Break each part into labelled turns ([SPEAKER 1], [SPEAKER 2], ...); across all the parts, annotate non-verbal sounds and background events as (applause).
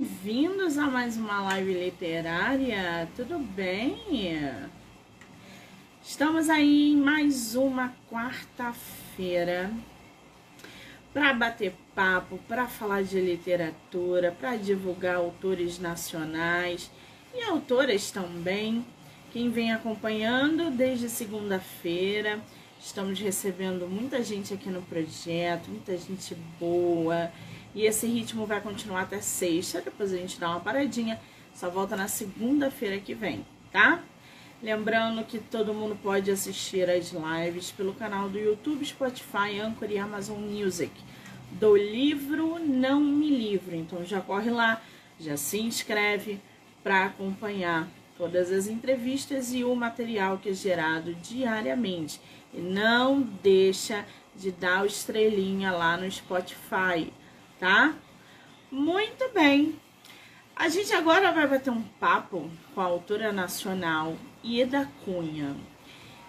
[SPEAKER 1] Bem-vindos a mais uma live literária, tudo bem? Estamos aí em mais uma quarta-feira para bater papo, para falar de literatura, para divulgar autores nacionais e autoras também. Quem vem acompanhando desde segunda-feira, estamos recebendo muita gente aqui no projeto, muita gente boa e esse ritmo vai continuar até sexta, depois a gente dá uma paradinha, só volta na segunda-feira que vem, tá? Lembrando que todo mundo pode assistir as lives pelo canal do YouTube, Spotify, Anchor e Amazon Music. Do livro Não Me Livro. Então já corre lá, já se inscreve para acompanhar todas as entrevistas e o material que é gerado diariamente. E não deixa de dar o estrelinha lá no Spotify tá? Muito bem. A gente agora vai bater um papo com a autora nacional Ida Cunha.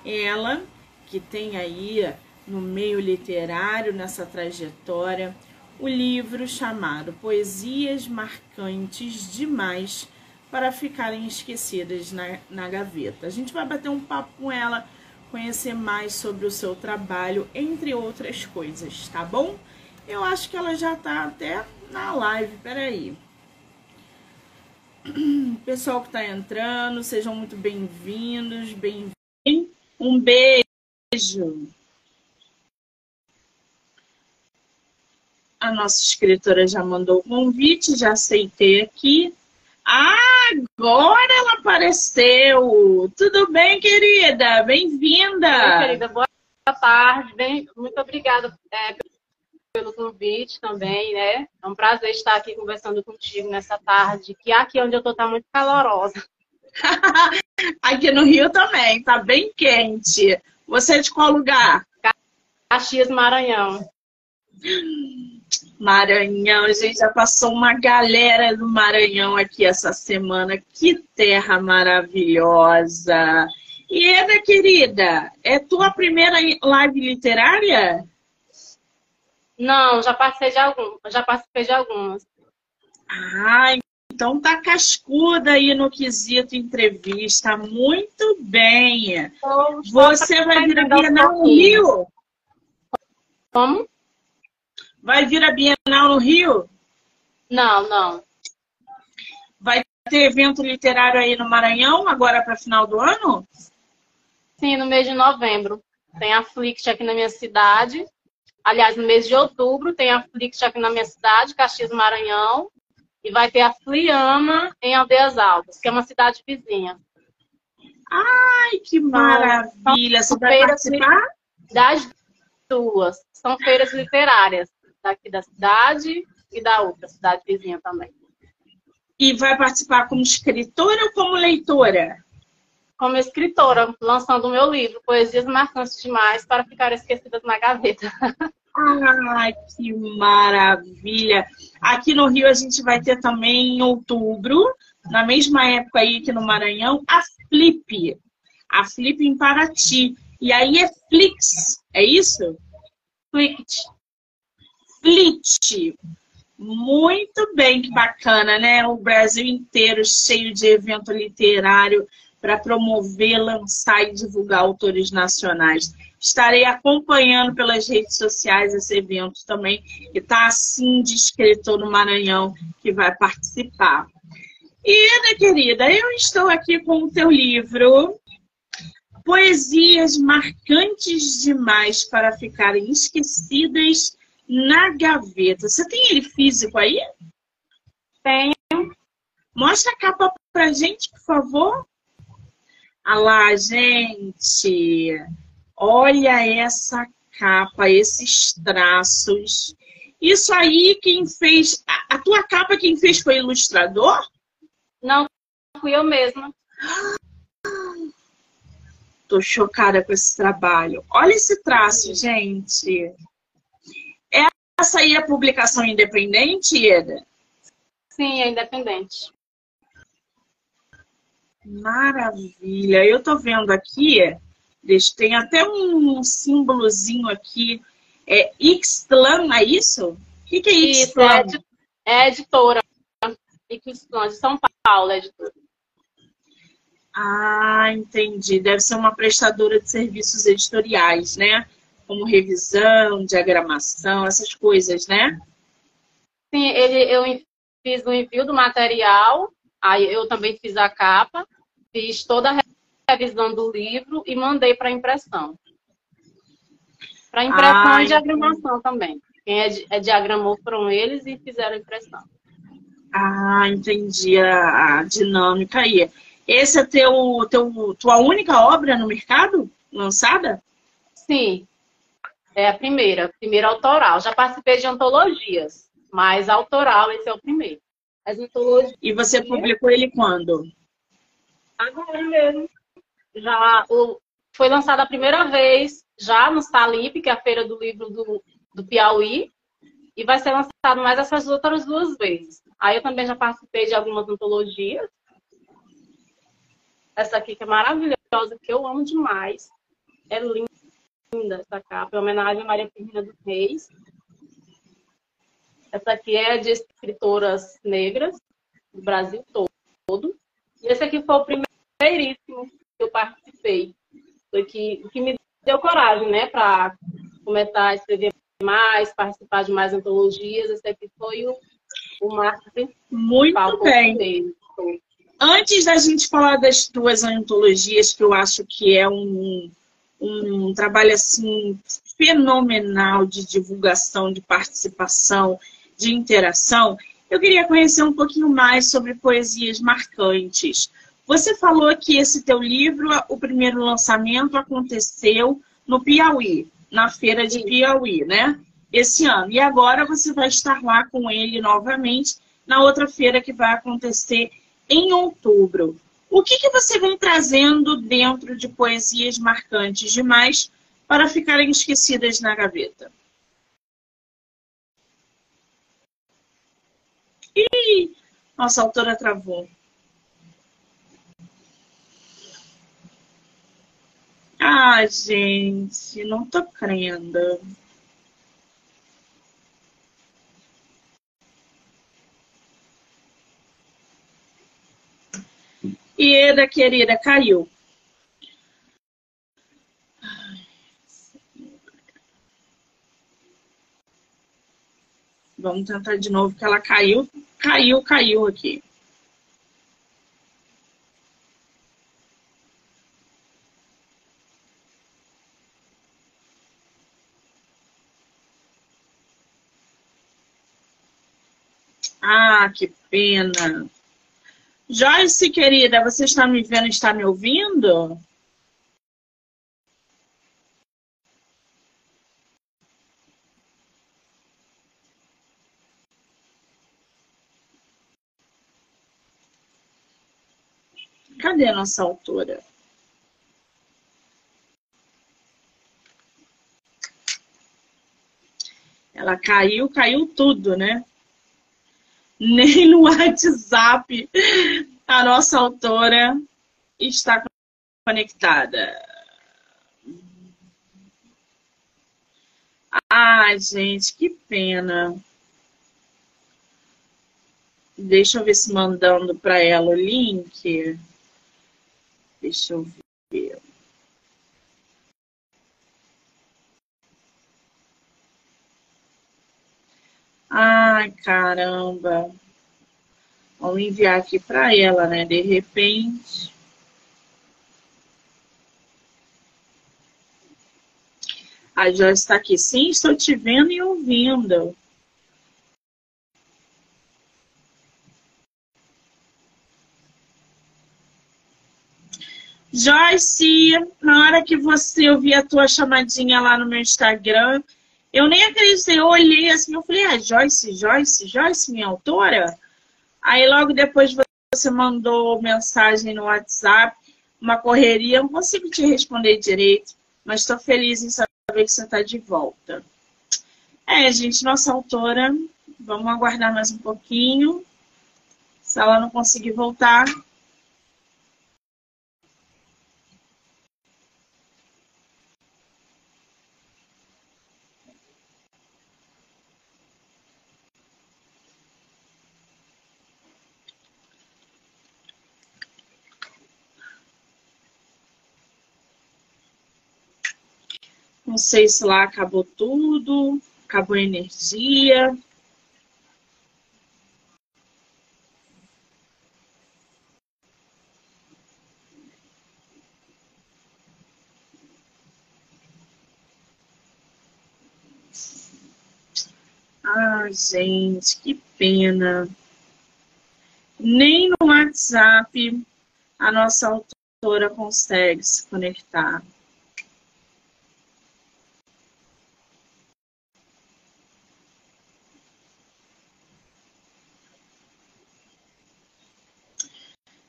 [SPEAKER 1] Ela que tem aí no meio literário, nessa trajetória, o livro chamado Poesias Marcantes Demais para Ficarem Esquecidas na, na Gaveta. A gente vai bater um papo com ela, conhecer mais sobre o seu trabalho, entre outras coisas, tá bom? Eu acho que ela já tá até na live, peraí. (clears throat) Pessoal que tá entrando, sejam muito bem-vindos, bem-vindos. Um beijo. A nossa escritora já mandou o convite, já aceitei aqui. Ah, agora ela apareceu! Tudo bem, querida? Bem-vinda!
[SPEAKER 2] querida, boa tarde. Bem, muito obrigada é, pelo convite também, né? É um prazer estar aqui conversando contigo nessa tarde, que aqui onde eu tô tá muito calorosa. (laughs)
[SPEAKER 1] aqui no Rio também, tá bem quente. Você é de qual lugar?
[SPEAKER 2] Caxias, Maranhão.
[SPEAKER 1] Maranhão, a gente já passou uma galera do Maranhão aqui essa semana. Que terra maravilhosa! E Eda, querida, é tua primeira live literária?
[SPEAKER 2] Não, já participei de algumas. Já participei de algumas.
[SPEAKER 1] Ah, então tá cascuda aí no quesito entrevista. Muito bem. Você vai vir a Bienal no Rio?
[SPEAKER 2] Como?
[SPEAKER 1] Vai vir a Bienal no Rio?
[SPEAKER 2] Não, não.
[SPEAKER 1] Vai ter evento literário aí no Maranhão, agora para final do ano?
[SPEAKER 2] Sim, no mês de novembro. Tem a Flix aqui na minha cidade. Aliás, no mês de outubro tem a Flix aqui na minha cidade, Caxias Maranhão, e vai ter a Fliama em Aldeias Altas, que é uma cidade vizinha.
[SPEAKER 1] Ai, que maravilha! Você vai participar?
[SPEAKER 2] Das duas. São feiras literárias, daqui da cidade e da outra cidade vizinha também.
[SPEAKER 1] E vai participar como escritora ou como leitora?
[SPEAKER 2] Como escritora, lançando o meu livro, Poesias Marcantes Demais para Ficar Esquecidas na Gaveta.
[SPEAKER 1] Ai, que maravilha! Aqui no Rio a gente vai ter também em outubro, na mesma época aí aqui no Maranhão, a Flip. A Flip em Paraty. E aí é Flix, é isso?
[SPEAKER 2] Flict.
[SPEAKER 1] Flit. Muito bem, que bacana, né? O Brasil inteiro cheio de evento literário para promover, lançar e divulgar autores nacionais. Estarei acompanhando pelas redes sociais esse evento também, que está assim de escritor no Maranhão que vai participar. E, Ana querida, eu estou aqui com o teu livro Poesias Marcantes Demais para Ficarem Esquecidas na Gaveta. Você tem ele físico aí?
[SPEAKER 2] Tenho.
[SPEAKER 1] Mostra a capa pra gente, por favor. Lá, gente, olha essa capa, esses traços. Isso aí, quem fez. A tua capa, quem fez foi ilustrador?
[SPEAKER 2] Não, fui eu mesma.
[SPEAKER 1] Tô chocada com esse trabalho. Olha esse traço, gente. Essa aí é publicação independente, Eda?
[SPEAKER 2] Sim, é independente.
[SPEAKER 1] Maravilha. Eu tô vendo aqui, eles têm até um símbolozinho aqui. É Ixtlan, é isso? O que, que é
[SPEAKER 2] Ixtlan? É, é editora. Edifícios de São Paulo, editora.
[SPEAKER 1] Ah, entendi. Deve ser uma prestadora de serviços editoriais, né? Como revisão, diagramação, essas coisas, né?
[SPEAKER 2] Sim, ele, eu fiz o envio do material, aí eu também fiz a capa, fiz toda a revisão do livro e mandei para impressão. Para impressão ah, e diagramação também. Quem é, é diagramou foram eles e fizeram a impressão.
[SPEAKER 1] Ah, entendi a, a dinâmica aí. Esse é teu, teu, tua única obra no mercado lançada?
[SPEAKER 2] Sim, é a primeira, primeira autoral. Já participei de antologias, mas autoral esse é o primeiro.
[SPEAKER 1] As antologias... E você publicou ele quando?
[SPEAKER 2] Agora mesmo. Já o, foi lançado a primeira vez já no Salip, que é a feira do livro do, do Piauí, e vai ser lançado mais essas outras duas vezes. Aí eu também já participei de algumas antologias, essa aqui que é maravilhosa, que eu amo demais. É linda essa capa, é homenagem a Maria Firmina dos Reis. Essa aqui é de escritoras negras do Brasil todo. E esse aqui foi o primeiríssimo que eu participei. Foi que, que me deu coragem, né, para começar a escrever mais, participar de mais antologias. Esse aqui foi o, o marketing.
[SPEAKER 1] Muito bem. Antes da gente falar das duas antologias, que eu acho que é um, um trabalho assim fenomenal de divulgação, de participação, de interação, eu queria conhecer um pouquinho mais sobre poesias marcantes. Você falou que esse teu livro, o primeiro lançamento aconteceu no Piauí, na feira de Piauí, né? Esse ano. E agora você vai estar lá com ele novamente na outra feira que vai acontecer em outubro. O que, que você vem trazendo dentro de poesias marcantes demais para ficarem esquecidas na gaveta? Nossa autora travou. Ah, gente, não tô crendo. Querida, querida, caiu. Vamos tentar de novo, que ela caiu, caiu, caiu aqui. Ah, que pena. Joyce, querida, você está me vendo, está me ouvindo? A nossa autora? Ela caiu, caiu tudo, né? nem no WhatsApp a nossa autora está conectada. Ai, gente, que pena. Deixa eu ver se mandando para ela o link. Deixa eu ver. Ai, caramba. Vamos enviar aqui para ela, né? De repente. A Joyce está aqui. Sim, estou te vendo e ouvindo. Joyce, na hora que você ouvir a tua chamadinha lá no meu Instagram, eu nem acreditei, eu olhei assim, eu falei, ah, Joyce, Joyce, Joyce, minha autora? Aí logo depois você mandou mensagem no WhatsApp, uma correria, eu não consigo te responder direito, mas estou feliz em saber que você está de volta. É, gente, nossa autora, vamos aguardar mais um pouquinho. Se ela não conseguir voltar, sei se lá acabou tudo, acabou a energia. Ah, gente, que pena. Nem no WhatsApp a nossa autora consegue se conectar.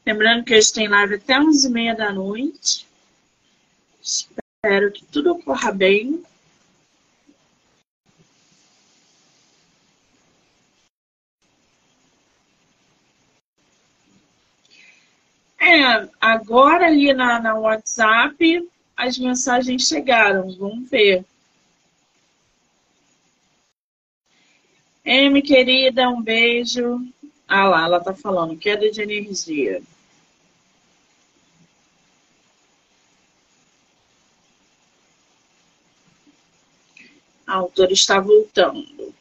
[SPEAKER 1] Lembrando que hoje tem live até 11h30 da noite. Espero que tudo ocorra bem. É, agora ali na, na WhatsApp as mensagens chegaram, vamos ver. M, querida, um beijo. Ah lá, ela tá falando, queda de energia. A autora está voltando.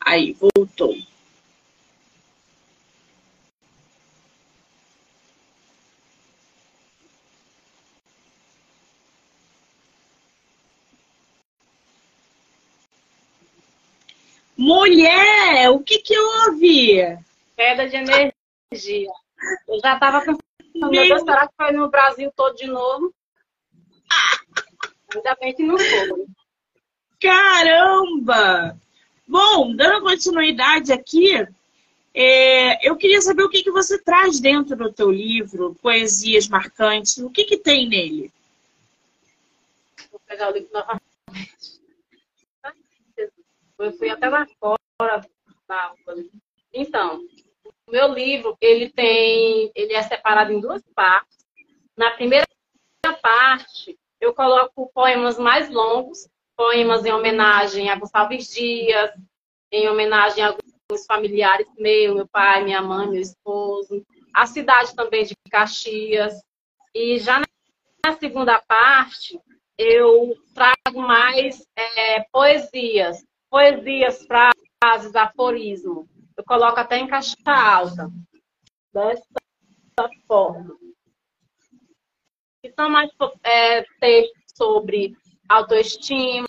[SPEAKER 1] Aí, voltou. Mulher, o que que houve?
[SPEAKER 2] Queda de energia. Eu já estava pensando, meu Deus, será que foi no Brasil todo de novo? (laughs) Ainda bem que não foi.
[SPEAKER 1] Caramba! Bom, dando continuidade aqui, é, eu queria saber o que, que você traz dentro do teu livro, Poesias Marcantes, o que, que tem nele?
[SPEAKER 2] Vou pegar o livro novamente. Eu fui até lá fora. Então, o meu livro, ele tem, ele é separado em duas partes. Na primeira parte, eu coloco poemas mais longos, poemas em homenagem a Gonçalves Dias, em homenagem a alguns familiares meus, meu pai, minha mãe, meu esposo, a cidade também de Caxias. E já na segunda parte, eu trago mais é, poesias, poesias, frases, aforismo. Eu coloco até em caixa alta, dessa forma. E são mais é, textos sobre autoestima,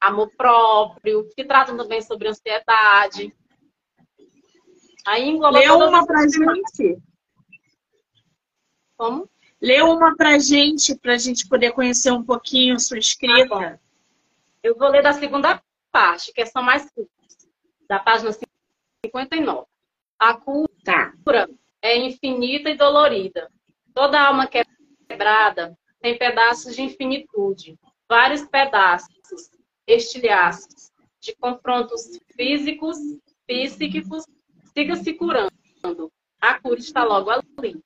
[SPEAKER 2] amor próprio, que tratam também sobre ansiedade.
[SPEAKER 1] Aí engloba Lê uma pra gente.
[SPEAKER 2] Como?
[SPEAKER 1] Lê uma pra gente, pra gente poder conhecer um pouquinho sua escrita. Tá
[SPEAKER 2] Eu vou ler da segunda parte, que só mais curtas, da página 59. A cura tá. é infinita e dolorida. Toda alma quebrada tem pedaços de infinitude vários pedaços, estilhaços, de confrontos físicos, psíquicos, siga se curando. A cura está logo ali.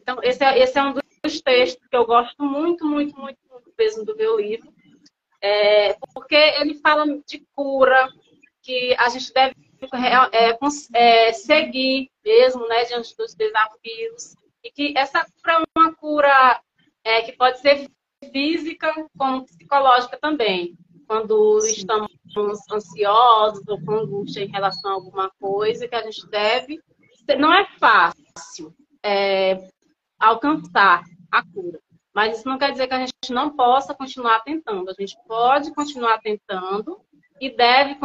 [SPEAKER 2] Então, esse é, esse é um dos textos que eu gosto muito, muito, muito, muito mesmo do meu livro, é, porque ele fala de cura, que a gente deve é, é, seguir mesmo, né, diante dos desafios, e que essa cura é uma cura é, que pode ser física como psicológica também. Quando Sim. estamos ansiosos ou com angústia em relação a alguma coisa que a gente deve. Não é fácil é, alcançar a cura. Mas isso não quer dizer que a gente não possa continuar tentando. A gente pode continuar tentando e deve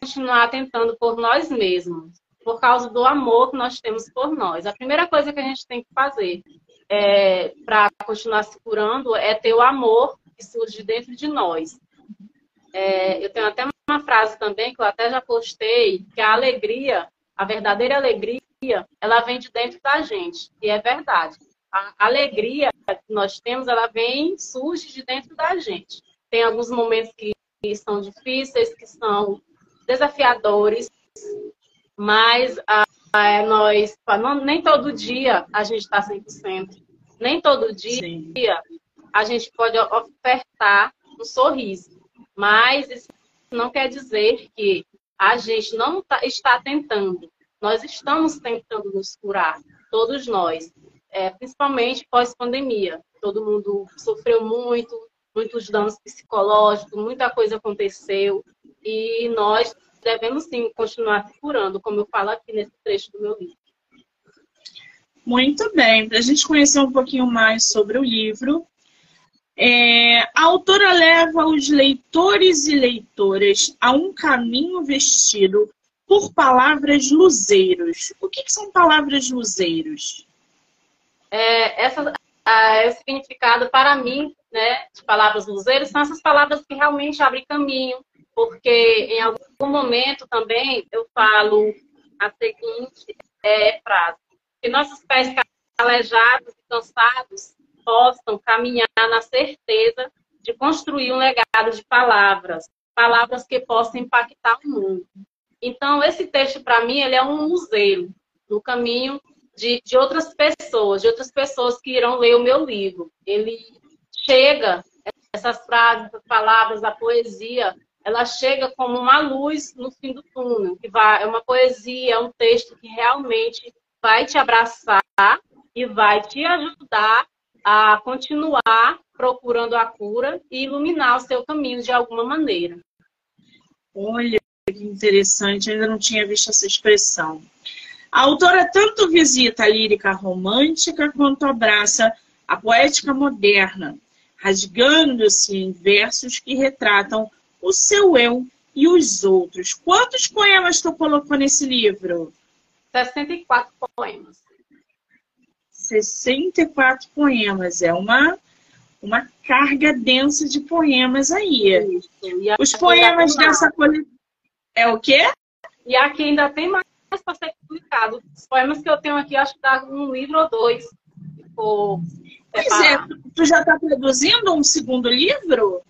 [SPEAKER 2] continuar tentando por nós mesmos, por causa do amor que nós temos por nós. A primeira coisa que a gente tem que fazer é, para continuar se curando é ter o amor que surge dentro de nós. É, eu tenho até uma frase também que eu até já postei, que a alegria, a verdadeira alegria, ela vem de dentro da gente. E é verdade. A alegria que nós temos, ela vem, surge de dentro da gente. Tem alguns momentos que são difíceis, que são desafiadores, mas a, a, nós, não, nem todo dia a gente está 100%. Nem todo dia Sim. a gente pode ofertar um sorriso, mas isso não quer dizer que a gente não tá, está tentando. nós estamos tentando nos curar, todos nós, é, principalmente pós-pandemia. Todo mundo sofreu muito, muitos danos psicológicos, muita coisa aconteceu e nós devemos sim continuar curando, como eu falo aqui nesse trecho do meu livro.
[SPEAKER 1] Muito bem, para a gente conhecer um pouquinho mais sobre o livro, é, a autora leva os leitores e leitoras a um caminho vestido por palavras luzeiros. O que, que são palavras luzeiros?
[SPEAKER 2] É, essa, a, o significado para mim, né, de palavras luzeiros, são essas palavras que realmente abrem caminho, porque em algum momento também eu falo a seguinte é, frase: que nossos pés calejados e cansados possam caminhar na certeza de construir um legado de palavras, palavras que possam impactar o mundo. Então, esse texto, para mim, ele é um museu no caminho de, de outras pessoas, de outras pessoas que irão ler o meu livro. Ele chega, essas frases, palavras, a poesia, ela chega como uma luz no fim do túnel, que vai, é uma poesia, é um texto que realmente vai te abraçar e vai te ajudar a continuar procurando a cura e iluminar o seu caminho de alguma maneira.
[SPEAKER 1] Olha que interessante, ainda não tinha visto essa expressão. A autora tanto visita a lírica romântica quanto abraça a poética moderna, rasgando-se em versos que retratam o seu eu e os outros. Quantos poemas tu colocou nesse livro?
[SPEAKER 2] 64 poemas.
[SPEAKER 1] 64 poemas. É uma, uma carga densa de poemas aí. Os poemas dessa coleção. É o quê?
[SPEAKER 2] E aqui ainda tem mais para ser publicado. Os poemas que eu tenho aqui, acho que dá um livro ou dois.
[SPEAKER 1] pois é, tu já está produzindo um segundo livro?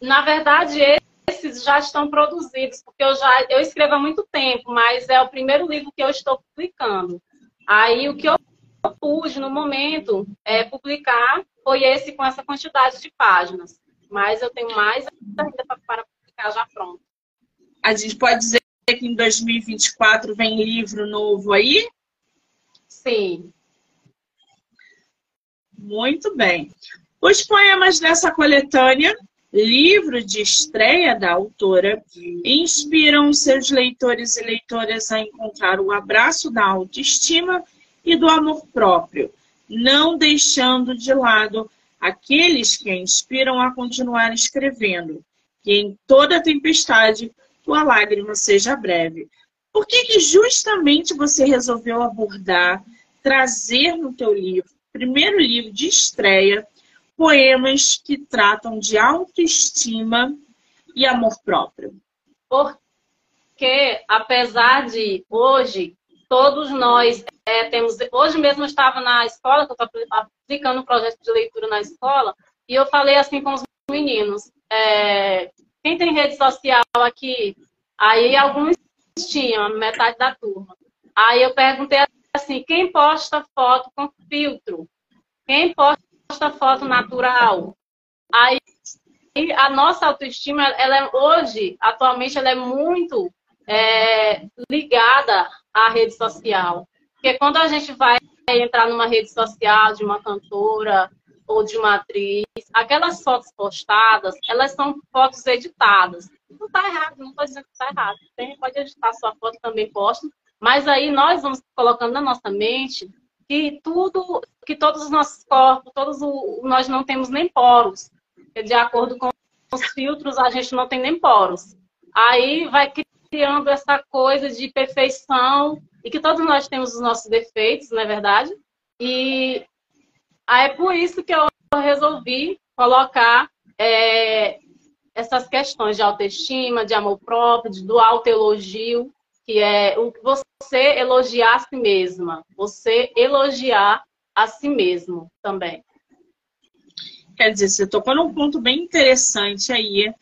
[SPEAKER 2] Na verdade, esses já estão produzidos, porque eu já eu escrevo há muito tempo, mas é o primeiro livro que eu estou publicando. Aí o que eu pude, no momento, é, publicar foi esse com essa quantidade de páginas. Mas eu tenho mais ainda para publicar já pronto.
[SPEAKER 1] A gente pode dizer que em 2024 vem livro novo aí?
[SPEAKER 2] Sim.
[SPEAKER 1] Muito bem. Os poemas dessa coletânea, livro de estreia da autora, inspiram seus leitores e leitoras a encontrar o abraço da autoestima e do amor próprio, não deixando de lado aqueles que a inspiram a continuar escrevendo, que em toda tempestade tua lágrima seja breve. Por que, que justamente você resolveu abordar, trazer no teu livro, primeiro livro de estreia, poemas que tratam de autoestima e amor próprio?
[SPEAKER 2] Porque, apesar de hoje todos nós é, temos. Hoje mesmo eu estava na escola, que eu estou aplicando um projeto de leitura na escola, e eu falei assim com os meninos: é, quem tem rede social aqui? Aí alguns tinham, metade da turma. Aí eu perguntei assim: quem posta foto com filtro? Quem posta foto natural? Aí a nossa autoestima, ela é, hoje, atualmente, ela é muito é, ligada à rede social. Porque quando a gente vai entrar numa rede social de uma cantora ou de uma atriz, aquelas fotos postadas, elas são fotos editadas. Não está errado, não estou dizendo que está errado. Tem, pode editar sua foto também, posta. Mas aí nós vamos colocando na nossa mente que tudo, que todos os nossos corpos, todos o, nós não temos nem poros. De acordo com os filtros, a gente não tem nem poros. Aí vai criando essa coisa de perfeição e que todos nós temos os nossos defeitos, não é verdade? E é por isso que eu resolvi colocar é, essas questões de autoestima, de amor próprio, de, do autoelogio, que é o que você elogiar a si mesma, você elogiar a si mesmo também.
[SPEAKER 1] Quer dizer, você tocou num ponto bem interessante aí,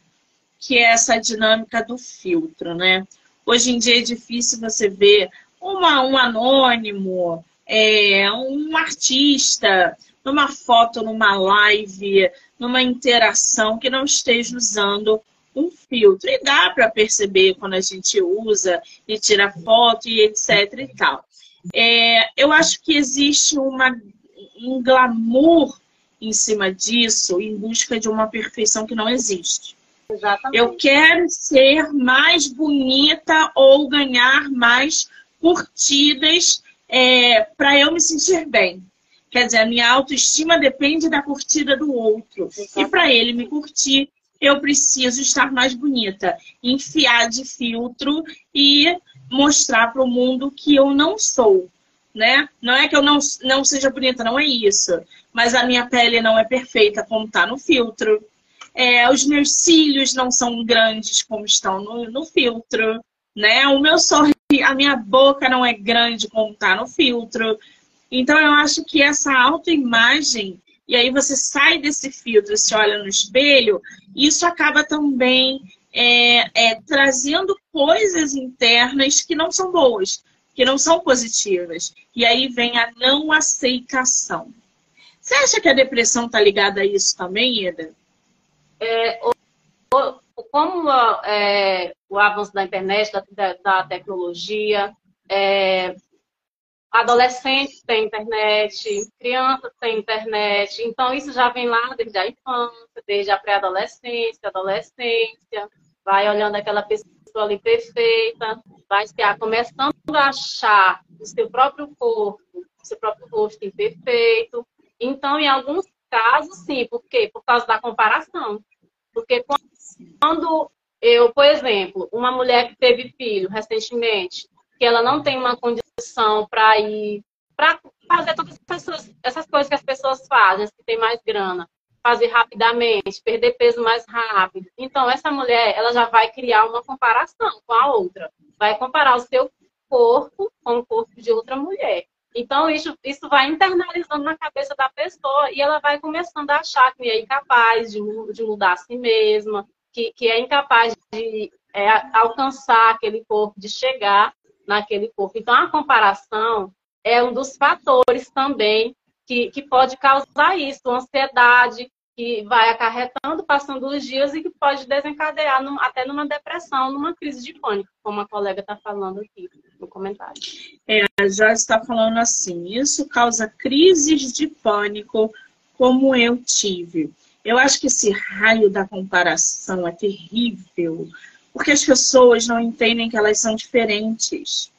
[SPEAKER 1] que é essa dinâmica do filtro, né? Hoje em dia é difícil você ver uma, um anônimo, é, um artista, numa foto, numa live, numa interação que não esteja usando um filtro. E dá para perceber quando a gente usa e tira foto e etc e tal. É, eu acho que existe uma, um glamour em cima disso em busca de uma perfeição que não existe. Exatamente. Eu quero ser mais bonita ou ganhar mais curtidas é, para eu me sentir bem. Quer dizer, a minha autoestima depende da curtida do outro. E para ele me curtir, eu preciso estar mais bonita. Enfiar de filtro e mostrar para o mundo que eu não sou. Né? Não é que eu não, não seja bonita, não é isso. Mas a minha pele não é perfeita como está no filtro. É, os meus cílios não são grandes como estão no, no filtro. Né? O meu sorriso, a minha boca não é grande como está no filtro. Então, eu acho que essa autoimagem, e aí você sai desse filtro, se olha no espelho, isso acaba também é, é, trazendo coisas internas que não são boas, que não são positivas. E aí vem a não aceitação. Você acha que a depressão está ligada a isso também, Eda?
[SPEAKER 2] É, como é, o avanço da internet, da, da tecnologia, é, adolescentes têm internet, crianças têm internet, então isso já vem lá desde a infância, desde a pré-adolescência, adolescência, vai olhando aquela pessoa ali perfeita, vai se começando a achar o seu próprio corpo, o seu próprio rosto imperfeito. Então, em alguns casos, sim, por quê? Por causa da comparação. Porque quando eu, por exemplo, uma mulher que teve filho recentemente, que ela não tem uma condição para ir, para fazer todas essas, essas coisas que as pessoas fazem, que tem mais grana, fazer rapidamente, perder peso mais rápido. Então, essa mulher, ela já vai criar uma comparação com a outra. Vai comparar o seu corpo com o corpo de outra mulher. Então, isso, isso vai internalizando na cabeça da pessoa e ela vai começando a achar que é incapaz de, de mudar a si mesma, que, que é incapaz de é, alcançar aquele corpo, de chegar naquele corpo. Então, a comparação é um dos fatores também que, que pode causar isso, ansiedade, que vai acarretando, passando os dias e que pode desencadear num, até numa depressão, numa crise de pânico, como a colega está falando aqui no comentário.
[SPEAKER 1] É, Joyce está falando assim, isso causa crises de pânico, como eu tive. Eu acho que esse raio da comparação é terrível, porque as pessoas não entendem que elas são diferentes.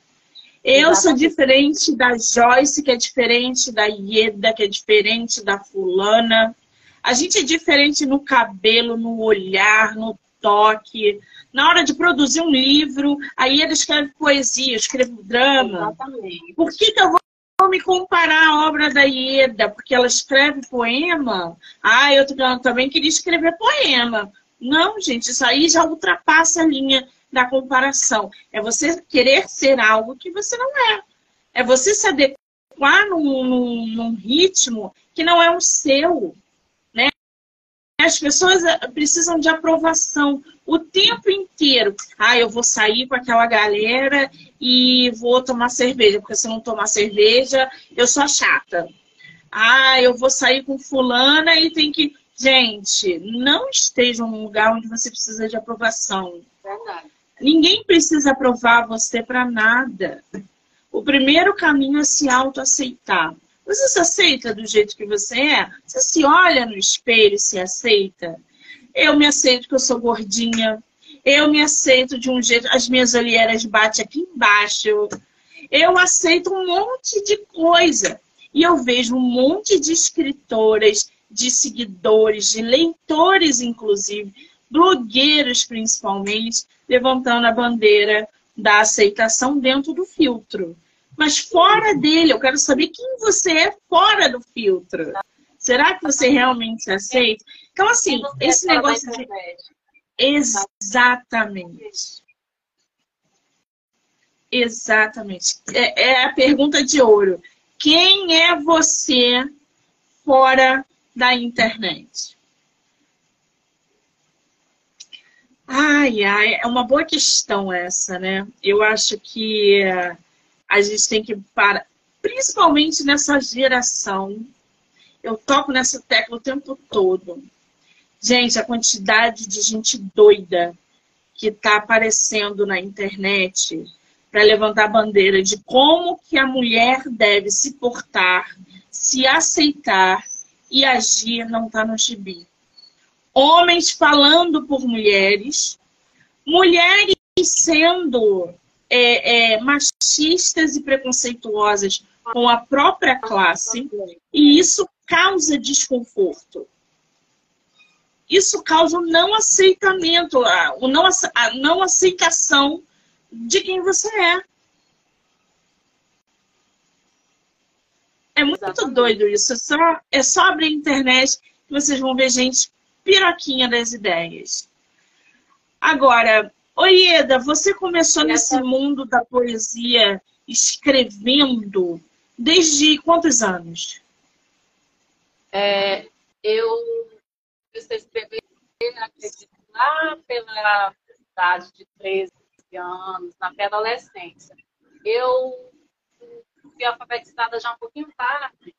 [SPEAKER 1] Eu Exatamente. sou diferente da Joyce, que é diferente da Ieda, que é diferente da fulana. A gente é diferente no cabelo, no olhar, no toque. Na hora de produzir um livro, a Ieda escreve poesia, escreve drama. Exatamente. Por que, que eu vou me comparar à obra da Ieda? Porque ela escreve poema? Ah, eu também queria escrever poema. Não, gente, isso aí já ultrapassa a linha da comparação. É você querer ser algo que você não é. É você se adequar num, num, num ritmo que não é o seu. Né? As pessoas eh, precisam de aprovação o tempo inteiro. Ah, eu vou sair com aquela galera e vou tomar cerveja, porque se não tomar cerveja, eu sou chata. Ah, eu vou sair com fulana e tem que Gente, não esteja num lugar onde você precisa de aprovação. Verdade. Ninguém precisa aprovar você para nada. O primeiro caminho é se autoaceitar. Você se aceita do jeito que você é? Você se olha no espelho e se aceita? Eu me aceito que eu sou gordinha. Eu me aceito de um jeito. As minhas olheiras batem aqui embaixo. Eu aceito um monte de coisa. E eu vejo um monte de escritoras de seguidores, de leitores, inclusive, blogueiros principalmente, levantando a bandeira da aceitação dentro do filtro. Mas fora dele, eu quero saber quem você é fora do filtro. Será que você realmente aceita? Então, assim, esse negócio de. Exatamente. Exatamente. É, é a pergunta de ouro. Quem é você fora da internet? Ai, ai, é uma boa questão essa, né? Eu acho que a gente tem que parar, principalmente nessa geração, eu toco nessa tecla o tempo todo. Gente, a quantidade de gente doida que está aparecendo na internet para levantar a bandeira de como que a mulher deve se portar, se aceitar e agir não está no gibi. Homens falando por mulheres, mulheres sendo é, é, machistas e preconceituosas com a própria classe, e isso causa desconforto. Isso causa o não aceitamento, a, não aceitação de quem você é. É muito Exatamente. doido isso. É só, é só abrir a internet que vocês vão ver gente piroquinha das ideias. Agora, Oieda, você começou nesse mundo da poesia escrevendo desde quantos anos?
[SPEAKER 2] É, eu comecei a escrever lá pela idade de 13 anos, na pré-adolescência. Eu fui alfabetizada já um pouquinho tarde.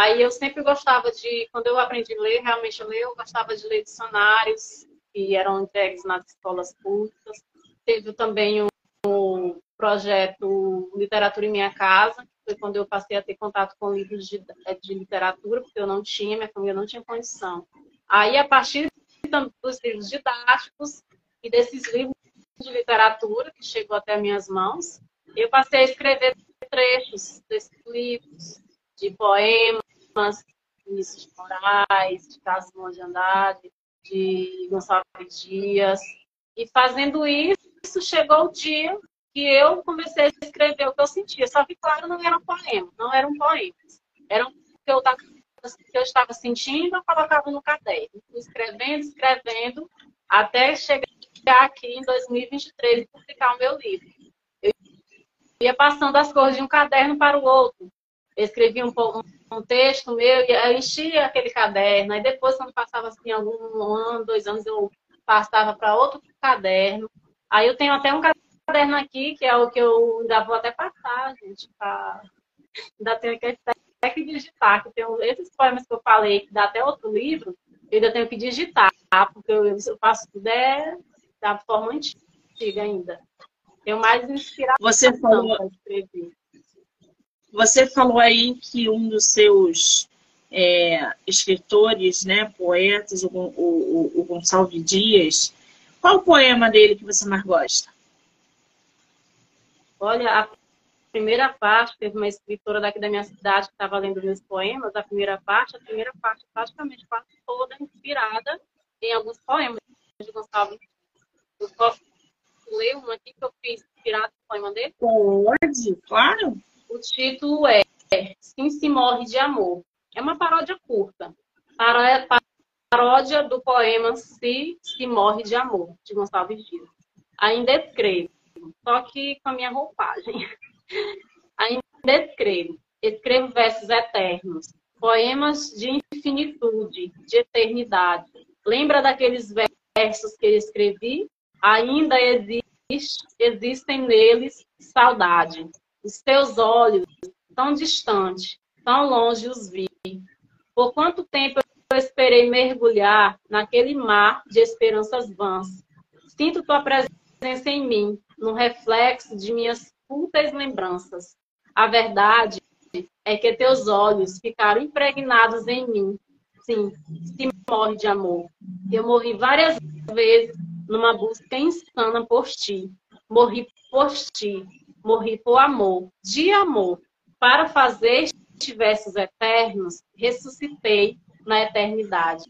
[SPEAKER 2] Aí eu sempre gostava de, quando eu aprendi a ler, realmente ler, eu gostava de ler dicionários que eram entregues nas escolas públicas. Teve também um projeto Literatura em Minha Casa, que foi quando eu passei a ter contato com livros de, de literatura, porque eu não tinha, minha família não tinha condição. Aí, a partir dos livros didáticos e desses livros de literatura que chegou até minhas mãos, eu passei a escrever trechos desses livros, de poemas, Vinícius de Moraes, de Carlos de Andrade, de Gonçalves Dias. E fazendo isso, chegou o dia que eu comecei a escrever o que eu sentia. Só que, claro, não eram poemas, não eram poemas. Eram o que eu que eu estava sentindo, eu colocava no caderno. Escrevendo, escrevendo, até chegar aqui em 2023 e publicar o meu livro. Ia passando as cores de um caderno para o outro. Eu escrevia um, um texto meu e enchia aquele caderno. Aí depois, quando passava assim, algum ano, dois anos, eu passava para outro caderno. Aí eu tenho até um caderno aqui, que é o que eu ainda vou até passar, gente. Pra... (laughs) Ainda tenho que, até que digitar, que tem esses poemas que eu falei, que dá até outro livro, eu ainda tenho que digitar, porque eu, eu faço tudo é da forma antiga ainda. Tenho mais inspiração
[SPEAKER 1] Você falou... para escrever. Você falou aí que um dos seus é, escritores, né, poetas, o, o, o Gonçalves Dias, qual o poema dele que você mais gosta?
[SPEAKER 2] Olha, a primeira parte, teve uma escritora daqui da minha cidade que estava lendo meus poemas, a primeira parte, a primeira parte praticamente quase toda inspirada em alguns poemas de Gonçalves. Eu ler um aqui que eu fiz inspirado no poema dele?
[SPEAKER 1] Pode, claro.
[SPEAKER 2] O título é Sim se morre de amor. É uma paródia curta. Paródia do poema Se se morre de amor, de Gonçalves Dias. Ainda escrevo, só que com a minha roupagem. (laughs) Ainda escrevo. Escrevo versos eternos, poemas de infinitude, de eternidade. Lembra daqueles versos que eu escrevi? Ainda existe, existem neles saudade. Os teus olhos, tão distante, tão longe os vi. Por quanto tempo eu esperei mergulhar naquele mar de esperanças vãs. Sinto tua presença em mim, no reflexo de minhas fúteis lembranças. A verdade é que teus olhos ficaram impregnados em mim. Sim, se morre de amor. Eu morri várias vezes numa busca insana por ti. Morri por ti, morri por amor, de amor, para fazer versos eternos, ressuscitei na eternidade.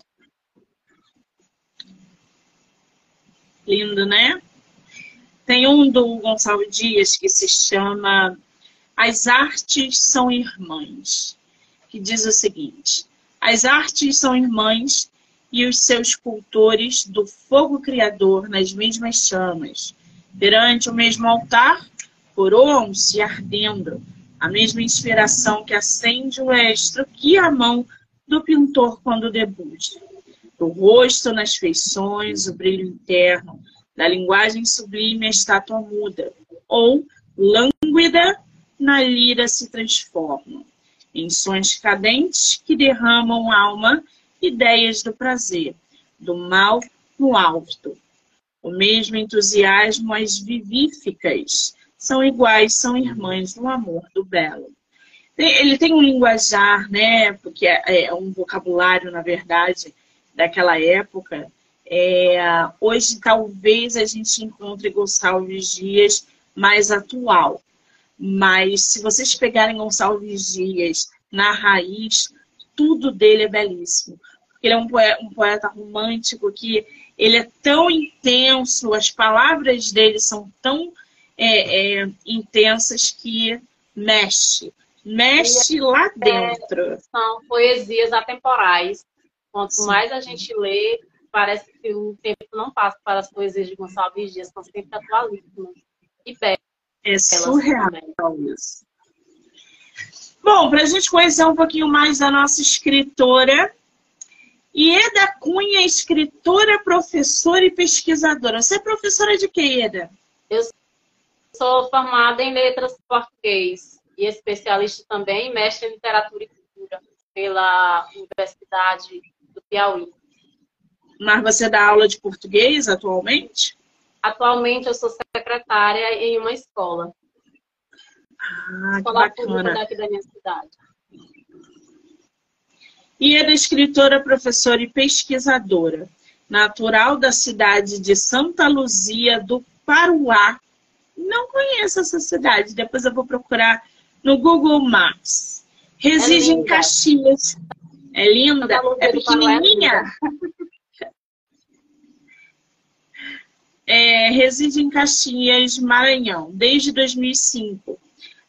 [SPEAKER 1] Lindo, né? Tem um do Gonçalo Dias que se chama As Artes São Irmãs, que diz o seguinte: As artes são irmãs e os seus cultores do fogo criador nas mesmas chamas. Perante o mesmo altar, coroam-se ardendo, a mesma inspiração que acende o estro que a mão do pintor quando debuta. O rosto nas feições, o brilho interno, da linguagem sublime a estátua muda, ou, lânguida, na lira se transforma, em sons cadentes que derramam alma ideias do prazer, do mal no alto. O mesmo entusiasmo as vivíficas são iguais, são irmãs no amor do belo. Ele tem um linguajar, né? Porque é, é um vocabulário, na verdade, daquela época. É, hoje, talvez, a gente encontre Gonçalves Dias mais atual. Mas, se vocês pegarem Gonçalves Dias na raiz, tudo dele é belíssimo. Ele é um poeta, um poeta romântico que ele é tão intenso, as palavras dele são tão é, é, intensas que mexe, mexe é, lá dentro.
[SPEAKER 2] São poesias atemporais. Quanto Sim. mais a gente lê, parece que o tempo não passa para as poesias de Gonçalves Dias, são sempre atualíssimas e belas.
[SPEAKER 1] É surreal isso. Bom, para a gente conhecer um pouquinho mais da nossa escritora, Ieda Cunha, escritora, professora e pesquisadora. Você é professora de que, Ieda?
[SPEAKER 2] Eu sou formada em letras português e especialista também em mestre em literatura e cultura pela Universidade do Piauí.
[SPEAKER 1] Mas você dá aula de português atualmente?
[SPEAKER 2] Atualmente eu sou secretária em uma escola.
[SPEAKER 1] Ah, escola que bacana.
[SPEAKER 2] daqui da minha cidade
[SPEAKER 1] e era escritora, professora e pesquisadora, natural da cidade de Santa Luzia do Paruá. Não conheço essa cidade, depois eu vou procurar no Google Maps. Reside é em Caxias. É linda? É, é pequenininha? É, reside em Caxias, Maranhão, desde 2005.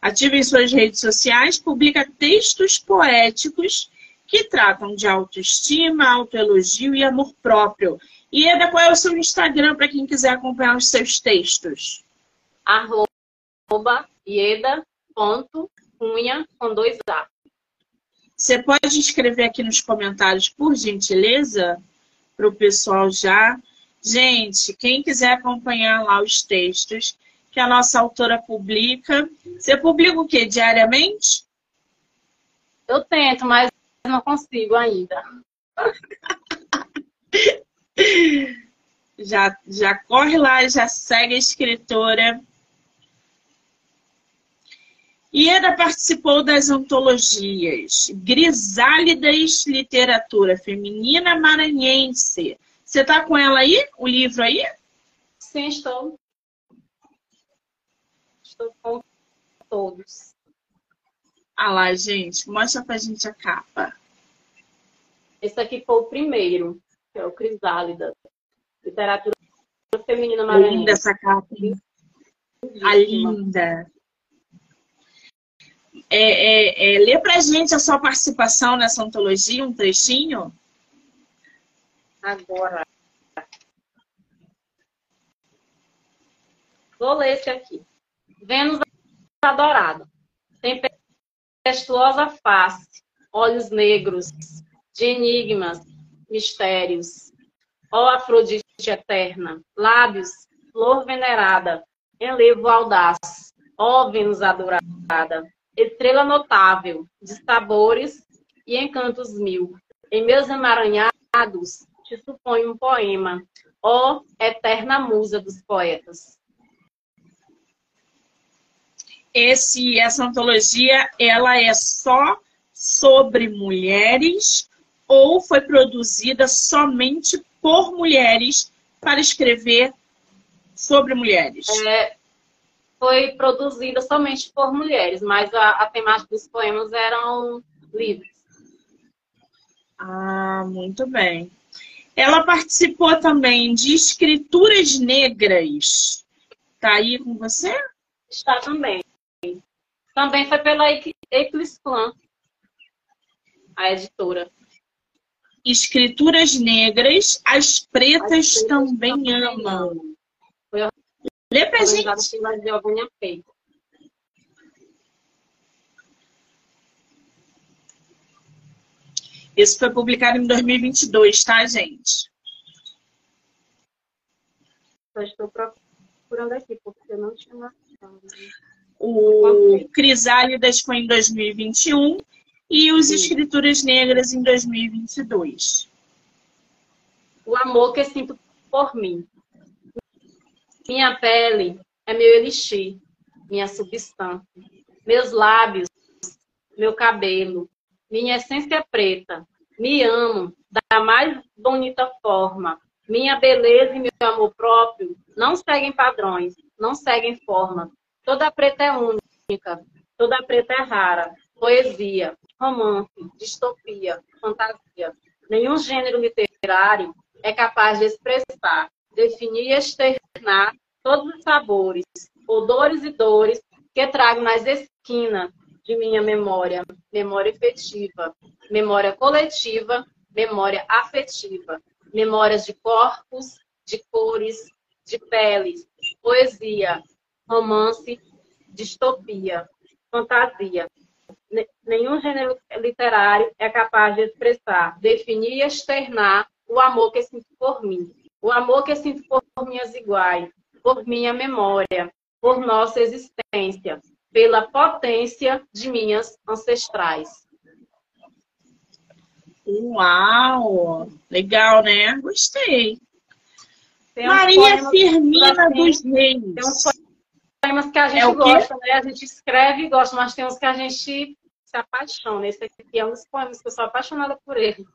[SPEAKER 1] Ativa em suas redes sociais, publica textos poéticos que tratam de autoestima, autoelogio e amor próprio. E Eda, qual é o seu Instagram para quem quiser acompanhar os seus textos?
[SPEAKER 2] Arroba Ieda.cunha com dois A.
[SPEAKER 1] Você pode escrever aqui nos comentários, por gentileza, para o pessoal já. Gente, quem quiser acompanhar lá os textos que a nossa autora publica. Você publica o quê? Diariamente?
[SPEAKER 2] Eu tento, mas não consigo ainda. (laughs)
[SPEAKER 1] já, já corre lá, já segue a escritora. Ieda participou das antologias Grisálidas Literatura Feminina Maranhense. Você está com ela aí? O livro aí?
[SPEAKER 2] Sim, estou. Estou com todos.
[SPEAKER 1] Ah lá, gente, mostra pra gente a capa.
[SPEAKER 2] Esse aqui foi o primeiro, que é o Crisálida. Literatura feminina maranhense.
[SPEAKER 1] Linda essa capa. A linda. É, é, é, lê pra gente a sua participação nessa antologia, um trechinho.
[SPEAKER 2] Agora. Vou ler esse aqui. Vênus adorado. Tem tempestuosa face, olhos negros, de enigmas, mistérios. Ó Afrodite eterna, lábios, flor venerada, enlevo audaz, ó Vênus adorada, estrela notável, de sabores e encantos mil. Em meus emaranhados te suponho um poema, ó eterna musa dos poetas
[SPEAKER 1] esse, essa antologia ela é só sobre mulheres ou foi produzida somente por mulheres para escrever sobre mulheres?
[SPEAKER 2] É, foi produzida somente por mulheres, mas a, a temática dos poemas eram livres.
[SPEAKER 1] Ah, muito bem. Ela participou também de escrituras negras. Tá aí com você?
[SPEAKER 2] Está também. Também foi pela Eclipse Plan, a editora.
[SPEAKER 1] Escrituras negras, as pretas, as pretas também, também amam.
[SPEAKER 2] Foi
[SPEAKER 1] Lê pra gente.
[SPEAKER 2] De
[SPEAKER 1] Isso foi publicado em 2022, tá, gente?
[SPEAKER 2] Só estou procurando aqui, porque eu não tinha
[SPEAKER 1] o Crisálidas foi em 2021 e os Escrituras Negras em 2022.
[SPEAKER 2] O amor que sinto por mim. Minha pele é meu elixir, minha substância. Meus lábios, meu cabelo, minha essência é preta. Me amo da mais bonita forma. Minha beleza e meu amor próprio não seguem padrões, não seguem forma. Toda preta é única, toda preta é rara. Poesia, romance, distopia, fantasia. Nenhum gênero literário é capaz de expressar, definir e externar todos os sabores, odores e dores que trago nas esquinas de minha memória, memória efetiva, memória coletiva, memória afetiva, memórias de corpos, de cores, de peles, poesia, romance, distopia, fantasia. Nenhum gênero literário é capaz de expressar, definir e externar o amor que sinto por mim. O amor que sinto por minhas iguais, por minha memória, por nossa existência, pela potência de minhas ancestrais.
[SPEAKER 1] Uau! Legal, né? Gostei. Maria Firmina dos Reis.
[SPEAKER 2] Tem uns poemas que a gente é gosta, né? A gente escreve e gosta, mas tem uns que a gente se apaixona. Esse aqui é um dos poemas que eu sou apaixonada por ele.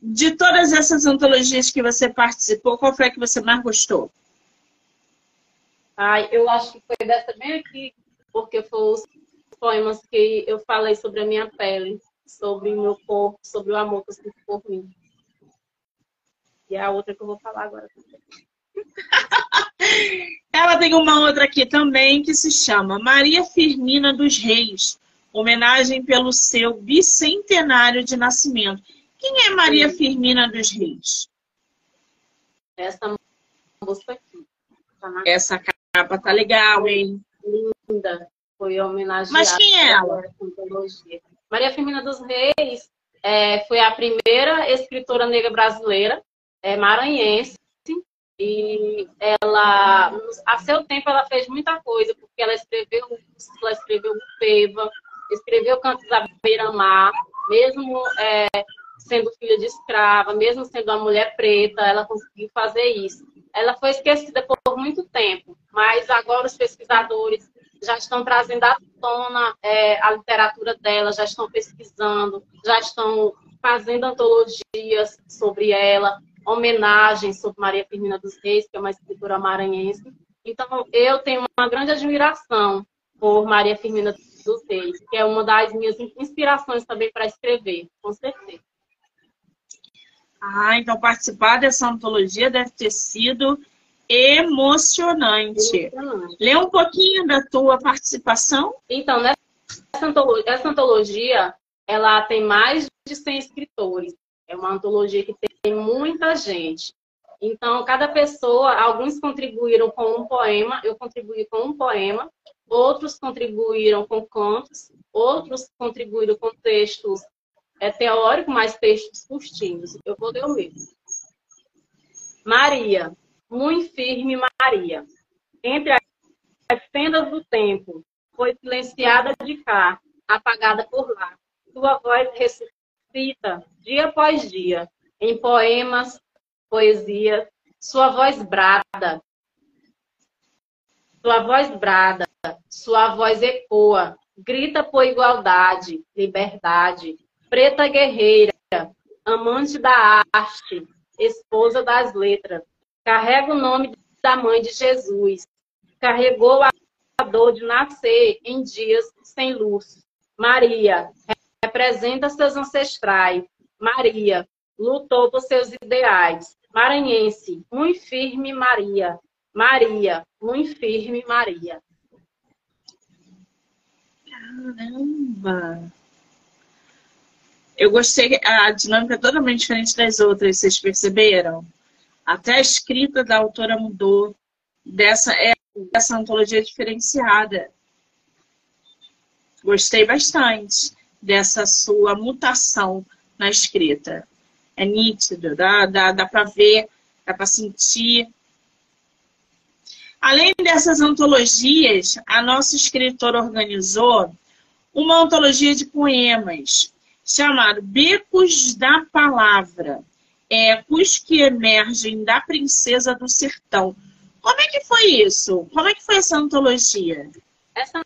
[SPEAKER 1] De todas essas antologias que você participou, qual foi a que você mais gostou?
[SPEAKER 2] Ai, eu acho que foi dessa bem aqui, porque foi os poemas que eu falei sobre a minha pele, sobre o meu corpo, sobre o amor que eu sinto por mim. E a outra que eu vou falar agora também. (laughs)
[SPEAKER 1] Ela tem uma outra aqui também que se chama Maria Firmina dos Reis, homenagem pelo seu bicentenário de nascimento. Quem é Maria Sim. Firmina dos Reis?
[SPEAKER 2] Essa moça aqui.
[SPEAKER 1] Tá Essa capa tá legal, hein?
[SPEAKER 2] Linda. Foi homenageada.
[SPEAKER 1] Mas quem é ela?
[SPEAKER 2] Maria Firmina dos Reis é, foi a primeira escritora negra brasileira, é, maranhense, e ela, a seu tempo, ela fez muita coisa, porque ela escreveu ela escreveu Peva, escreveu Cantos da Beira-Mar, mesmo é, sendo filha de escrava, mesmo sendo uma mulher preta, ela conseguiu fazer isso. Ela foi esquecida por muito tempo, mas agora os pesquisadores já estão trazendo à tona é, a literatura dela, já estão pesquisando, já estão fazendo antologias sobre ela, homenagens sobre Maria Firmina dos Reis, que é uma escritora maranhense. Então, eu tenho uma grande admiração por Maria Firmina dos Reis, que é uma das minhas inspirações também para escrever, com certeza.
[SPEAKER 1] Ah, então participar dessa antologia deve ter sido emocionante. emocionante. Lê um pouquinho da tua participação.
[SPEAKER 2] Então, nessa antologia, essa antologia, ela tem mais de 100 escritores. É uma antologia que tem muita gente. Então, cada pessoa, alguns contribuíram com um poema, eu contribuí com um poema, outros contribuíram com contos, outros contribuíram com textos é, teóricos, mais textos curtinhos. Eu vou ler o mesmo. Maria, muito firme Maria. Entre as fendas do tempo, foi silenciada de cá, apagada por lá. Sua voz ressuscita dia após dia, em poemas, poesias. Sua voz brada. Sua voz brada, sua voz ecoa, grita por igualdade, liberdade. Preta guerreira, amante da arte, esposa das letras, Carrega o nome da mãe de Jesus. Carregou a dor de nascer em dias sem luz. Maria representa seus ancestrais. Maria lutou por seus ideais. Maranhense, muito firme Maria. Maria, muito firme Maria.
[SPEAKER 1] Caramba! Eu gostei, a dinâmica é totalmente diferente das outras, vocês perceberam? Até a escrita da autora mudou dessa é, essa antologia diferenciada. Gostei bastante dessa sua mutação na escrita. É nítido, dá, dá, dá para ver, dá para sentir. Além dessas antologias, a nossa escritora organizou uma antologia de poemas chamado Becos da Palavra, Ecos que emergem da Princesa do Sertão. Como é que foi isso? Como é que foi essa antologia?
[SPEAKER 2] Essa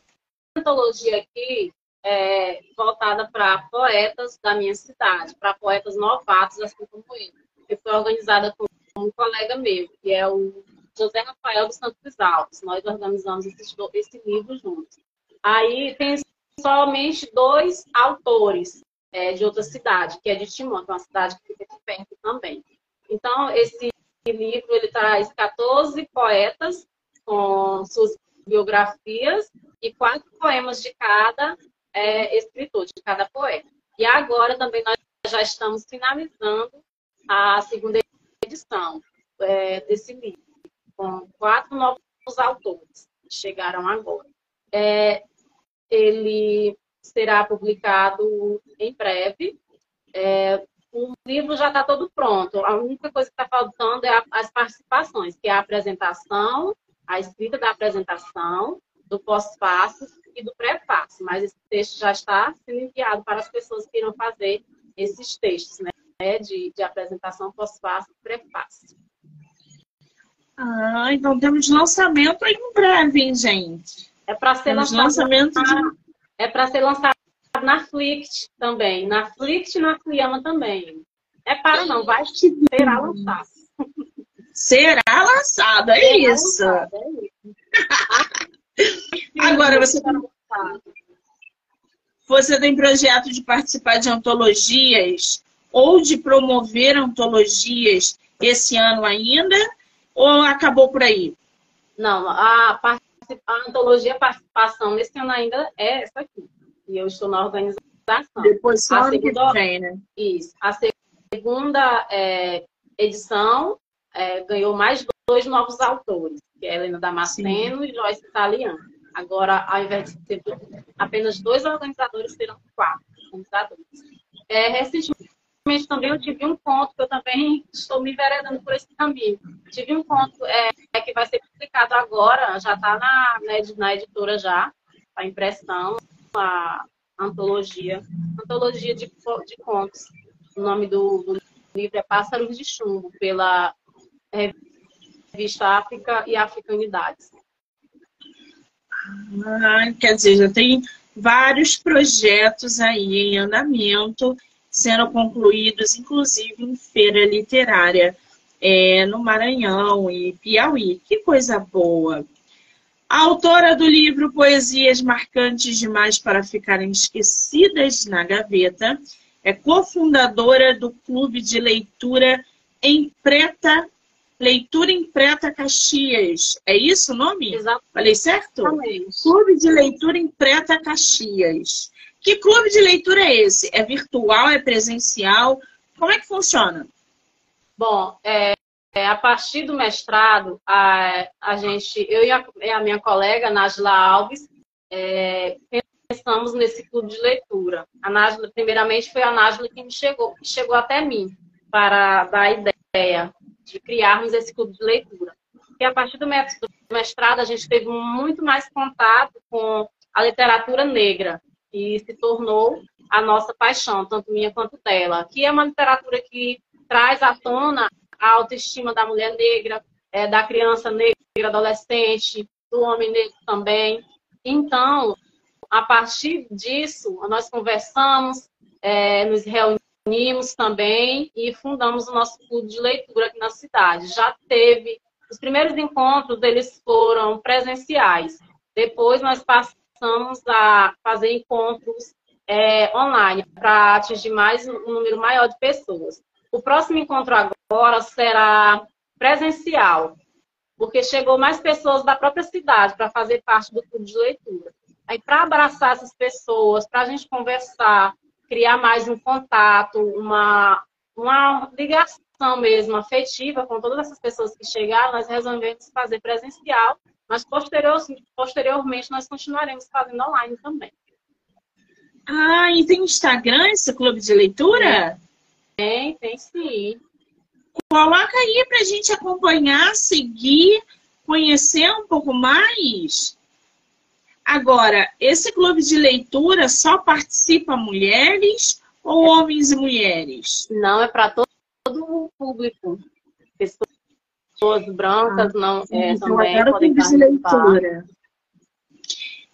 [SPEAKER 2] antologia aqui é voltada para poetas da minha cidade, para poetas novatos, assim como eu, que foi organizada com um colega meu, que é o José Rafael dos Santos Alves. Nós organizamos esse, esse livro juntos. Aí tem somente dois autores é, de outra cidade, que é de Timon, que é uma cidade que fica aqui perto também. Então, esse livro ele traz 14 poetas com suas biografias e quatro poemas de cada é, escritor, de cada poeta. E agora também nós já estamos finalizando a segunda edição é, desse livro, com quatro novos autores que chegaram agora. É, ele será publicado em breve. É, o livro já está todo pronto. A única coisa que está faltando é as participações, que é a apresentação, a escrita da apresentação, do pós-fácil e do pré-fácil. Mas esse texto já está sendo enviado para as pessoas que irão fazer esses textos, né? De, de apresentação pós-fácil e pré-fácil.
[SPEAKER 1] Ah, então temos lançamento em breve, hein, gente?
[SPEAKER 2] É para ser temos lançado. Lançamento de é para ser lançado na Flickr também. Na Flickr e na Fliama também. É para não, vai será lançado.
[SPEAKER 1] Será lançado, é será isso. Lançado, é isso. (laughs) Agora você você tem projeto de participar de antologias ou de promover antologias esse ano ainda? Ou acabou por aí?
[SPEAKER 2] Não, a, a antologia participação nesse ano ainda é essa aqui. E eu estou na organização.
[SPEAKER 1] Depois só a segunda, vem, né?
[SPEAKER 2] Isso. A segunda é, edição é, ganhou mais dois novos autores, que é Helena Damasceno Sim. e Joyce Italiano. Agora, ao invés de ter apenas dois organizadores, terão quatro organizadores. É, recentemente, também eu tive um conto que eu também estou me enveredando por esse caminho. Tive um conto é, que vai ser publicado agora, já está na, na editora já, a impressão, a antologia, antologia de, de contos. O nome do, do livro é Pássaros de Chumbo, pela revista África e Africanidades.
[SPEAKER 1] Ah, quer dizer, já tem vários projetos aí em andamento sendo concluídos, inclusive em feira literária é, no Maranhão e Piauí. Que coisa boa! A autora do livro Poesias Marcantes Demais para Ficarem Esquecidas na Gaveta é cofundadora do Clube de Leitura em Preta, Leitura em Preta Caxias. É isso o nome?
[SPEAKER 2] Exatamente.
[SPEAKER 1] Falei certo? Clube de Leitura em Preta Caxias. Que clube de leitura é esse? É virtual? É presencial? Como é que funciona?
[SPEAKER 2] Bom, é, é, a partir do mestrado, a, a gente, eu e a, e a minha colega, Nájila Alves, é, pensamos nesse clube de leitura. A Nájila, primeiramente, foi a Nájila que me chegou, que chegou até mim para dar a ideia de criarmos esse clube de leitura. E a partir do mestrado, a gente teve muito mais contato com a literatura negra e se tornou a nossa paixão, tanto minha quanto dela, que é uma literatura que traz à tona a autoestima da mulher negra, é, da criança negra, adolescente, do homem negro também. Então, a partir disso, nós conversamos, é, nos reunimos também e fundamos o nosso clube de leitura aqui na cidade. Já teve, os primeiros encontros, eles foram presenciais. Depois nós passamos passamos a fazer encontros é, online para atingir mais um número maior de pessoas. O próximo encontro agora será presencial, porque chegou mais pessoas da própria cidade para fazer parte do clube de leitura. Aí, para abraçar essas pessoas, para a gente conversar, criar mais um contato, uma, uma ligação mesmo afetiva com todas essas pessoas que chegaram, nós resolvemos fazer presencial mas posterior, posteriormente nós continuaremos fazendo online também.
[SPEAKER 1] Ah, e tem Instagram esse clube de leitura?
[SPEAKER 2] Tem, tem sim.
[SPEAKER 1] Coloca aí para a gente acompanhar, seguir, conhecer um pouco mais. Agora, esse clube de leitura só participa mulheres ou homens e mulheres?
[SPEAKER 2] Não, é para todo, todo o público. Pessoas brancas ah, não é, também
[SPEAKER 1] eu podem clube de leitura.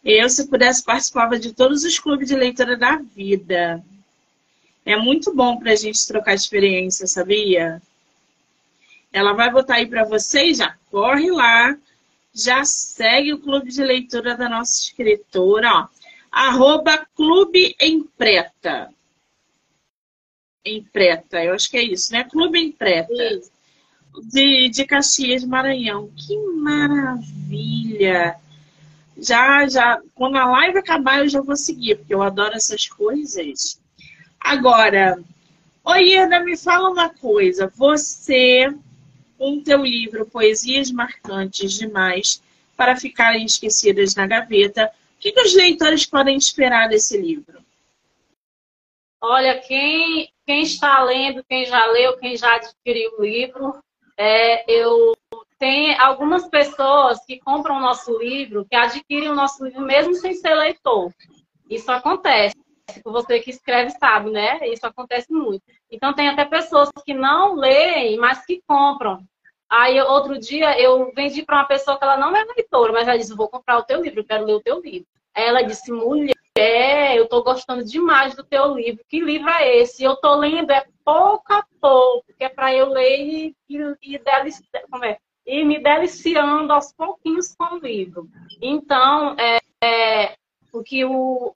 [SPEAKER 1] Eu, se pudesse, participava de todos os clubes de leitura da vida. É muito bom para a gente trocar experiência, sabia? Ela vai botar aí para vocês, já corre lá, já segue o clube de leitura da nossa escritora, ó. Arroba Clube em Preta. Em Preta, eu acho que é isso, né? Clube em Preta. De, de Caxias, Maranhão. Que maravilha! Já, já, quando a live acabar, eu já vou seguir, porque eu adoro essas coisas. Agora, oi, Ana, me fala uma coisa. Você com teu livro Poesias Marcantes Demais para Ficarem Esquecidas na Gaveta. O que, que os leitores podem esperar desse livro?
[SPEAKER 2] Olha, quem, quem está lendo, quem já leu, quem já adquiriu o livro, é, eu tenho algumas pessoas que compram o nosso livro, que adquirem o nosso livro mesmo sem ser leitor. Isso acontece. Você que escreve sabe, né? Isso acontece muito. Então, tem até pessoas que não leem, mas que compram. Aí, outro dia, eu vendi para uma pessoa que ela não é leitora, mas ela disse: Vou comprar o teu livro, eu quero ler o teu livro. Aí ela disse: Mulher, eu estou gostando demais do teu livro. Que livro é esse? Eu estou lendo, é pouco a pouco, que é para eu ler e, e, e, delici... é? e me deliciando aos pouquinhos com o livro. Então, é, é, o que o,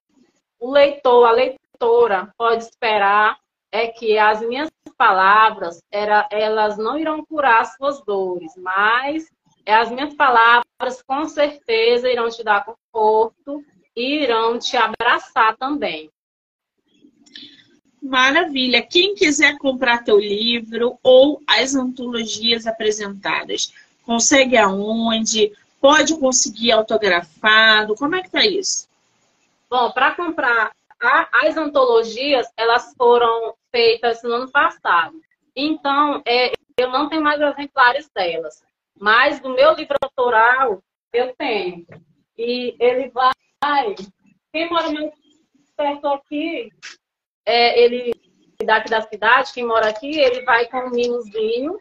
[SPEAKER 2] o leitor, a leitora pode esperar é que as minhas palavras, era, elas não irão curar suas dores, mas as minhas palavras com certeza irão te dar conforto e irão te abraçar também.
[SPEAKER 1] Maravilha! Quem quiser comprar teu livro ou as antologias apresentadas, consegue aonde? Pode conseguir autografado? Como é que tá isso?
[SPEAKER 2] Bom, para comprar as antologias, elas foram feitas no ano passado. Então, é, eu não tenho mais exemplares delas. Mas do meu livro autoral, eu tenho. E ele vai. Quem mora mais perto aqui, é, ele daqui da cidade, quem mora aqui, ele vai com um mimozinho.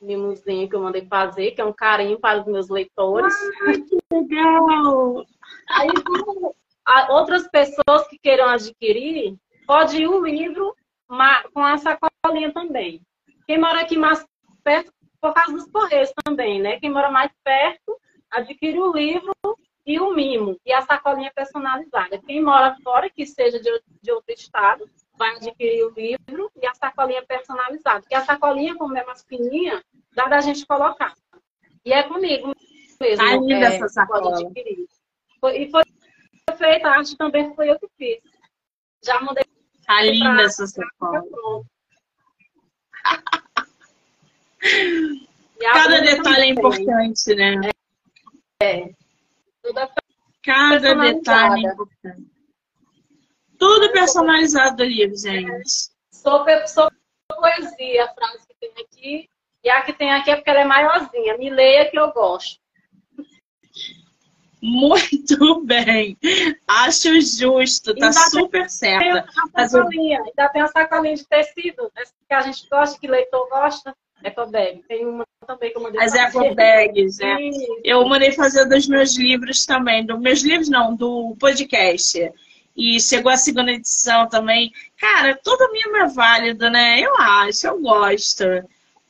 [SPEAKER 2] Mimozinho que eu mandei fazer, que é um carinho para os meus leitores.
[SPEAKER 1] Ai, que legal!
[SPEAKER 2] Aí, outras pessoas que queiram adquirir, pode ir o livro com a sacolinha também. Quem mora aqui mais perto, por causa dos correios também, né? Quem mora mais perto, adquire o livro e o mimo, e a sacolinha personalizada. Quem mora fora, que seja de, de outro estado, vai adquirir o livro e a sacolinha personalizada. Porque a sacolinha, como é mais fininha, dá da gente colocar. E é comigo mesmo.
[SPEAKER 1] Ainda é, essa sacola.
[SPEAKER 2] E foi feita, a arte também foi eu que fiz. Já mandei.
[SPEAKER 1] Tá linda essa sacola. (laughs) Cada detalhe é importante, né?
[SPEAKER 2] É. é.
[SPEAKER 1] Cada detalhe é importante. Tudo personalizado do livro, gente.
[SPEAKER 2] Sou, sou poesia, a frase que tem aqui. E a que tem aqui é porque ela é maiorzinha. Me leia que eu gosto.
[SPEAKER 1] Muito bem. Acho justo, tá super certo.
[SPEAKER 2] Sacolinha, ainda tem uma sacolinha de tecido, que a gente gosta, que leitor gosta. É Ecobag. Tem uma também que eu mandei
[SPEAKER 1] As ecobags, né? Eu mandei fazer dos meus livros também. Dos meus livros, não, do podcast. E chegou a segunda edição também. Cara, todo mimo é válido, né? Eu acho, eu gosto.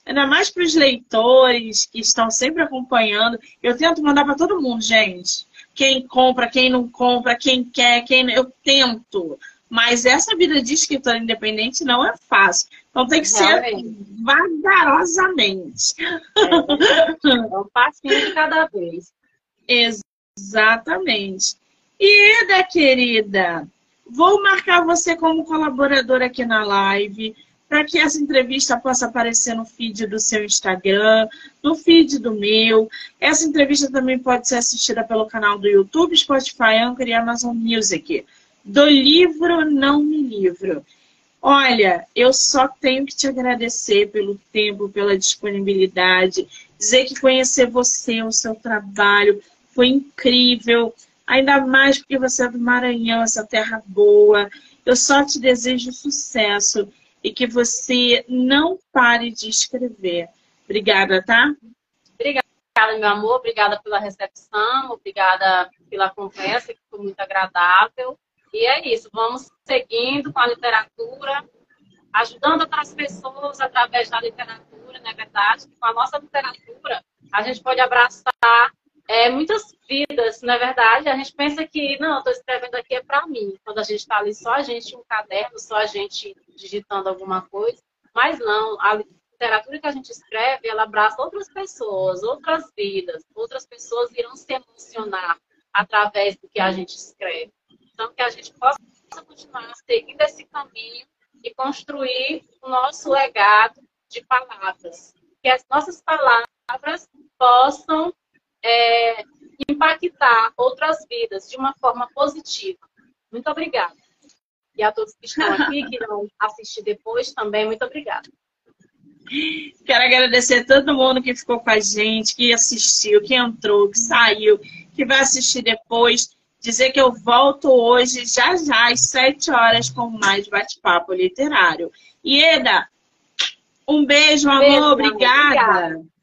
[SPEAKER 1] Ainda mais para os leitores que estão sempre acompanhando. Eu tento mandar para todo mundo, gente. Quem compra, quem não compra, quem quer, quem. Eu tento. Mas essa vida de escritor independente não é fácil. Então tem que Realmente. ser vagarosamente.
[SPEAKER 2] É, é um passinho de cada vez. (laughs)
[SPEAKER 1] Exatamente. E Eda, querida, vou marcar você como colaboradora aqui na live para que essa entrevista possa aparecer no feed do seu Instagram, no feed do meu. Essa entrevista também pode ser assistida pelo canal do YouTube, Spotify, Anchor e Amazon Music. Do livro Não Me Livro. Olha, eu só tenho que te agradecer pelo tempo, pela disponibilidade, dizer que conhecer você, o seu trabalho, foi incrível, ainda mais porque você é do Maranhão, essa terra boa. Eu só te desejo sucesso e que você não pare de escrever. Obrigada, tá?
[SPEAKER 2] Obrigada, meu amor. Obrigada pela recepção. Obrigada pela conversa, que foi muito agradável. E é isso. Vamos seguindo com a literatura, ajudando outras pessoas através da literatura, não é verdade? Com a nossa literatura, a gente pode abraçar é, muitas vidas, é verdade? A gente pensa que, não, estou escrevendo aqui é para mim. Quando a gente está ali só a gente um caderno, só a gente digitando alguma coisa. Mas não, a literatura que a gente escreve, ela abraça outras pessoas, outras vidas. Outras pessoas irão se emocionar através do que a gente escreve. Então, que a gente possa continuar seguindo esse caminho e construir o nosso legado de palavras. Que as nossas palavras possam é, impactar outras vidas de uma forma positiva. Muito obrigada. E a todos que estão aqui, que (laughs) vão assistir depois também, muito obrigada.
[SPEAKER 1] Quero agradecer a todo mundo que ficou com a gente, que assistiu, que entrou, que saiu, que vai assistir depois. Dizer que eu volto hoje, já já, às sete horas, com mais bate-papo literário. Ieda, um beijo, amor. Beijo, obrigada. obrigada.